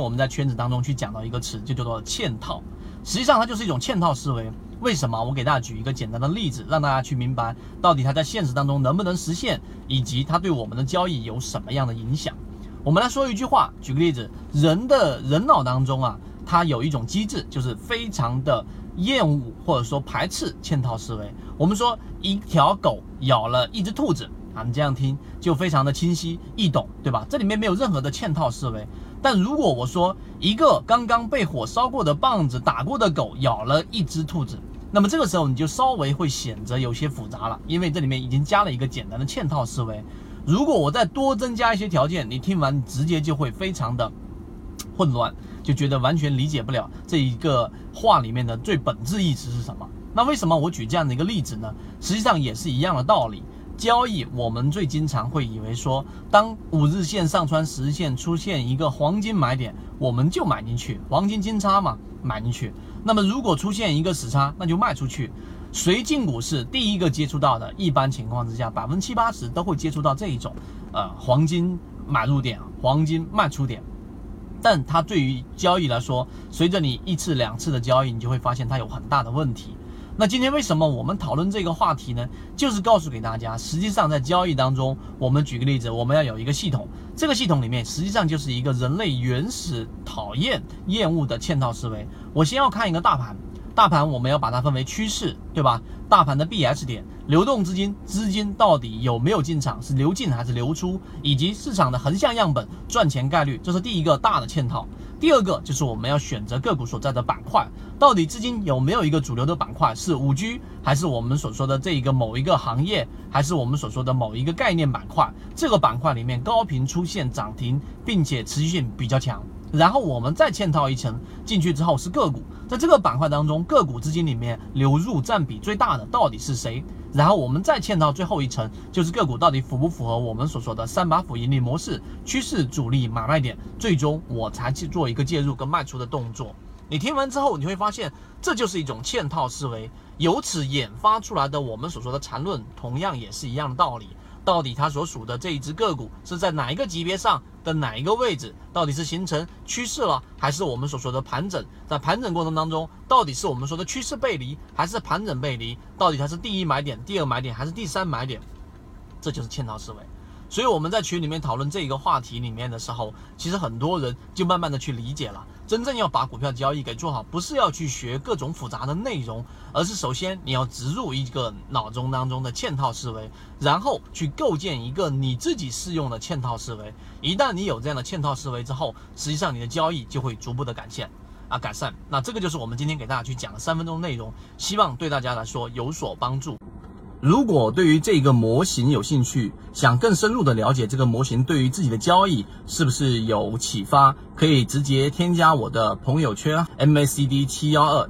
我们在圈子当中去讲到一个词，就叫做嵌套。实际上它就是一种嵌套思维。为什么？我给大家举一个简单的例子，让大家去明白到底它在现实当中能不能实现，以及它对我们的交易有什么样的影响。我们来说一句话，举个例子，人的人脑当中啊，它有一种机制，就是非常的厌恶或者说排斥嵌套思维。我们说一条狗咬了一只兔子啊，你这样听就非常的清晰易懂，对吧？这里面没有任何的嵌套思维。但如果我说一个刚刚被火烧过的棒子打过的狗咬了一只兔子，那么这个时候你就稍微会显得有些复杂了，因为这里面已经加了一个简单的嵌套思维。如果我再多增加一些条件，你听完直接就会非常的 混乱，就觉得完全理解不了这一个话里面的最本质意思是什么。那为什么我举这样的一个例子呢？实际上也是一样的道理。交易我们最经常会以为说，当五日线上穿十日线出现一个黄金买点，我们就买进去，黄金金叉嘛，买进去。那么如果出现一个死叉，那就卖出去。谁进股市第一个接触到的，一般情况之下，百分之七八十都会接触到这一种，呃，黄金买入点，黄金卖出点。但它对于交易来说，随着你一次两次的交易，你就会发现它有很大的问题。那今天为什么我们讨论这个话题呢？就是告诉给大家，实际上在交易当中，我们举个例子，我们要有一个系统，这个系统里面实际上就是一个人类原始讨厌、厌恶的嵌套思维。我先要看一个大盘。大盘我们要把它分为趋势，对吧？大盘的 B H 点，流动资金资金到底有没有进场，是流进还是流出，以及市场的横向样本赚钱概率，这是第一个大的嵌套。第二个就是我们要选择个股所在的板块，到底资金有没有一个主流的板块，是五 G 还是我们所说的这一个某一个行业，还是我们所说的某一个概念板块？这个板块里面高频出现涨停，并且持续性比较强。然后我们再嵌套一层进去之后是个股，在这个板块当中，个股资金里面流入占比最大的到底是谁？然后我们再嵌套最后一层，就是个股到底符不符合我们所说的三把斧盈利模式、趋势主力买卖点？最终我才去做一个介入跟卖出的动作。你听完之后，你会发现这就是一种嵌套思维，由此引发出来的我们所说的缠论，同样也是一样的道理。到底它所属的这一只个股是在哪一个级别上的哪一个位置？到底是形成趋势了，还是我们所说的盘整？在盘整过程当中，到底是我们说的趋势背离，还是盘整背离？到底它是第一买点、第二买点，还是第三买点？这就是嵌套思维。所以我们在群里面讨论这一个话题里面的时候，其实很多人就慢慢的去理解了。真正要把股票交易给做好，不是要去学各种复杂的内容，而是首先你要植入一个脑中当中的嵌套思维，然后去构建一个你自己适用的嵌套思维。一旦你有这样的嵌套思维之后，实际上你的交易就会逐步的改善啊改善。那这个就是我们今天给大家去讲的三分钟内容，希望对大家来说有所帮助。如果对于这个模型有兴趣，想更深入的了解这个模型对于自己的交易是不是有启发，可以直接添加我的朋友圈 MACD 七幺二。